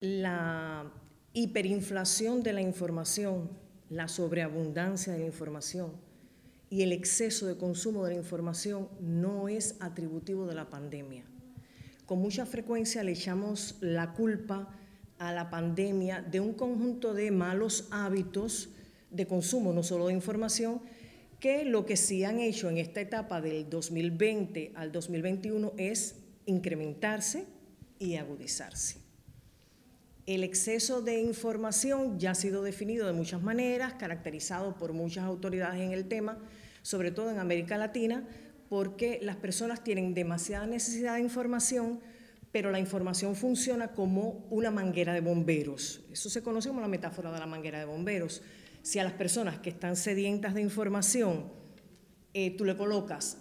la hiperinflación de la información, la sobreabundancia de la información y el exceso de consumo de la información no es atributivo de la pandemia. Con mucha frecuencia le echamos la culpa a la pandemia de un conjunto de malos hábitos de consumo, no solo de información, que lo que sí han hecho en esta etapa del 2020 al 2021 es incrementarse y agudizarse. El exceso de información ya ha sido definido de muchas maneras, caracterizado por muchas autoridades en el tema, sobre todo en América Latina, porque las personas tienen demasiada necesidad de información, pero la información funciona como una manguera de bomberos. Eso se conoce como la metáfora de la manguera de bomberos. Si a las personas que están sedientas de información eh, tú le colocas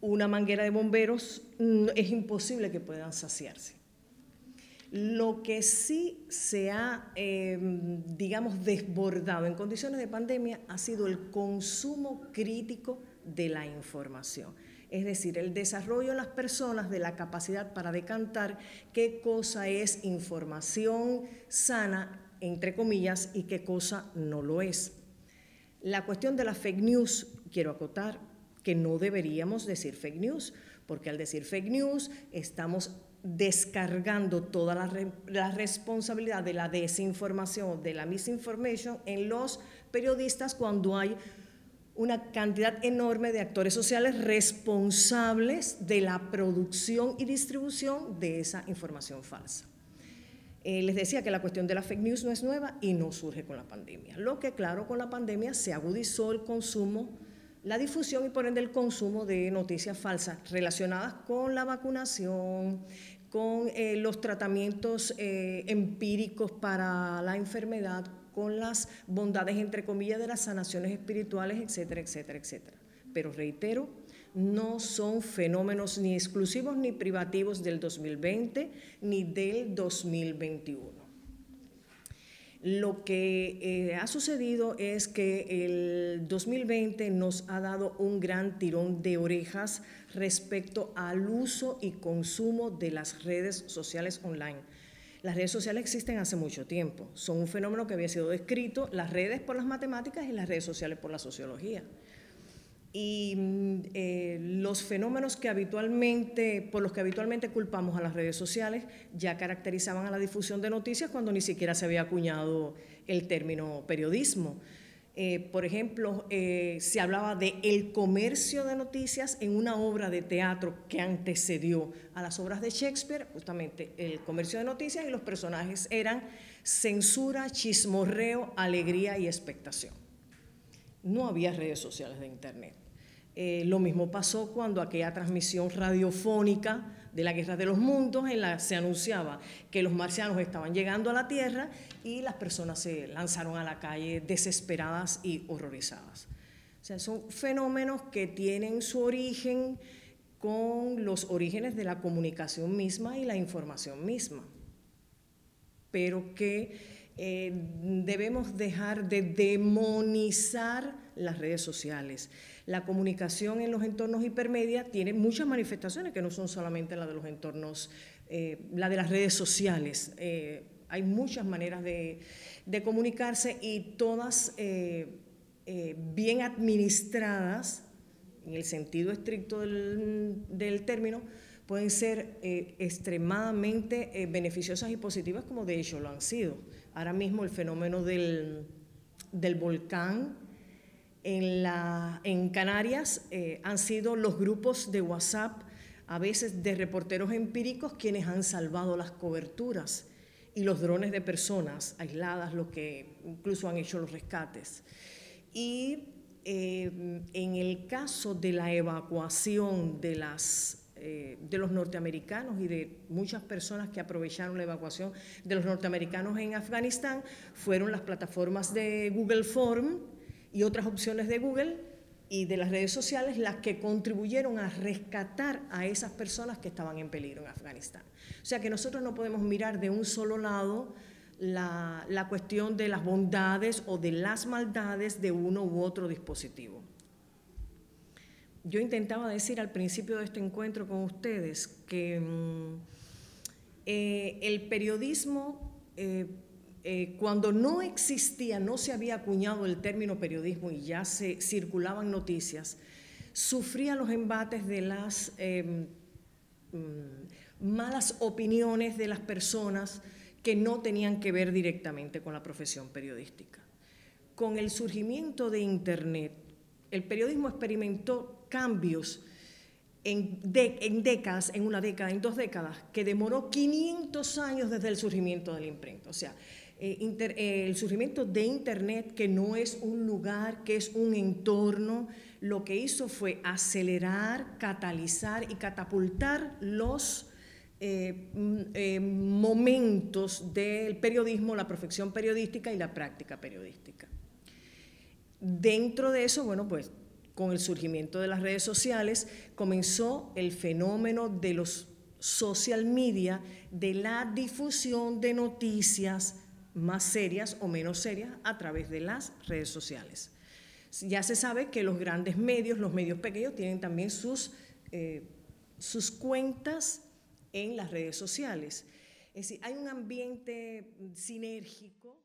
una manguera de bomberos, mm, es imposible que puedan saciarse. Lo que sí se ha, em, digamos, desbordado en condiciones de pandemia ha sido el consumo crítico de la información. Es decir, el desarrollo en las personas de la capacidad para decantar qué cosa es información sana, entre comillas, y qué cosa no lo es. La cuestión de la fake news, quiero acotar que no deberíamos decir fake news, porque al decir fake news estamos descargando toda la, responsabilidad de la desinformación, de la misinformation en los periodistas cuando hay una cantidad enorme de actores sociales responsables de la producción y distribución de esa información falsa. Eh, les decía que la cuestión de la fake news no es nueva y no surge con la pandemia. Lo que, claro, con la pandemia se agudizó el consumo la difusión y por ende el consumo de noticias falsas relacionadas con la vacunación, con eh, los tratamientos eh, empíricos para la enfermedad, con las bondades, entre comillas, de las sanaciones espirituales, etcétera, etcétera, etcétera. Pero reitero, no son fenómenos ni exclusivos ni privativos del 2020 ni del 2021. Lo que eh, ha sucedido es que el 2020 nos ha dado un gran tirón de orejas respecto al uso y consumo de las redes sociales online. Las redes sociales existen hace mucho tiempo, son un fenómeno que había sido descrito, las redes por las matemáticas y las redes sociales por la sociología y mm, eh, los fenómenos que habitualmente, por los que habitualmente culpamos a las redes sociales ya caracterizaban a la difusión de noticias cuando ni siquiera se había acuñado el término periodismo. Eh, por ejemplo, eh, se hablaba de el comercio de noticias en una obra de teatro que antecedió a las obras de Shakespeare, justamente el comercio de noticias y los personajes eran censura, chismorreo, alegría y expectación. No había redes sociales de Internet. Eh, lo mismo pasó cuando aquella transmisión radiofónica de la Guerra de los Mundos, en la se anunciaba que los marcianos estaban llegando a la Tierra y las personas se lanzaron a la calle desesperadas y horrorizadas. O sea, son fenómenos que tienen su origen con los orígenes de la comunicación misma y la información misma, pero que eh, debemos dejar de demonizar las redes sociales la comunicación en los entornos hipermedia tiene muchas manifestaciones que no son solamente la de los entornos, eh, la de las redes sociales. Eh, hay muchas maneras de, comunicarse y todas bien administradas, en el sentido estricto del, término, pueden ser extremadamente beneficiosas y positivas, como de hecho lo han sido. Ahora mismo el fenómeno del, del volcán en, la, en Canarias eh, han sido los grupos de WhatsApp, a veces de reporteros empíricos, quienes han salvado las coberturas y los drones de personas aisladas, los que incluso han hecho los rescates. Y eh, en el caso de la evacuación de, las, eh, de los norteamericanos y de muchas personas que aprovecharon la evacuación de los norteamericanos en Afganistán, fueron las plataformas de Google Form, y otras opciones de Google y de las redes sociales las que contribuyeron a rescatar a esas personas que estaban en peligro en Afganistán. O sea que nosotros no podemos mirar de un solo lado la, la cuestión de las bondades o de las maldades de uno u otro dispositivo. Yo intentaba decir al principio de este encuentro con ustedes que mm, eh, el periodismo eh, eh, cuando no existía, no se había acuñado el término periodismo y ya se circulaban noticias, sufría los embates de las em, mm, malas opiniones de las personas que no tenían que ver directamente con la profesión periodística. Con el surgimiento de Internet, el periodismo experimentó cambios en, décadas, en una década, en dos décadas, que demoró 500 años desde el surgimiento de la imprenta. O sea, eh, eh, el surgimiento de Internet, que no es un lugar, que es un entorno, lo que hizo fue acelerar, catalizar y catapultar los eh, mm, momentos del periodismo, la profesión periodística y la práctica periodística. Dentro de eso, bueno, pues con el surgimiento de las redes sociales comenzó el fenómeno de los social media, de la difusión de noticias más serias o menos serias a través de las redes sociales. Ya se sabe que los grandes medios, los medios pequeños, tienen también sus, eh, sus cuentas en las redes sociales. Es decir, hay un ambiente sinérgico.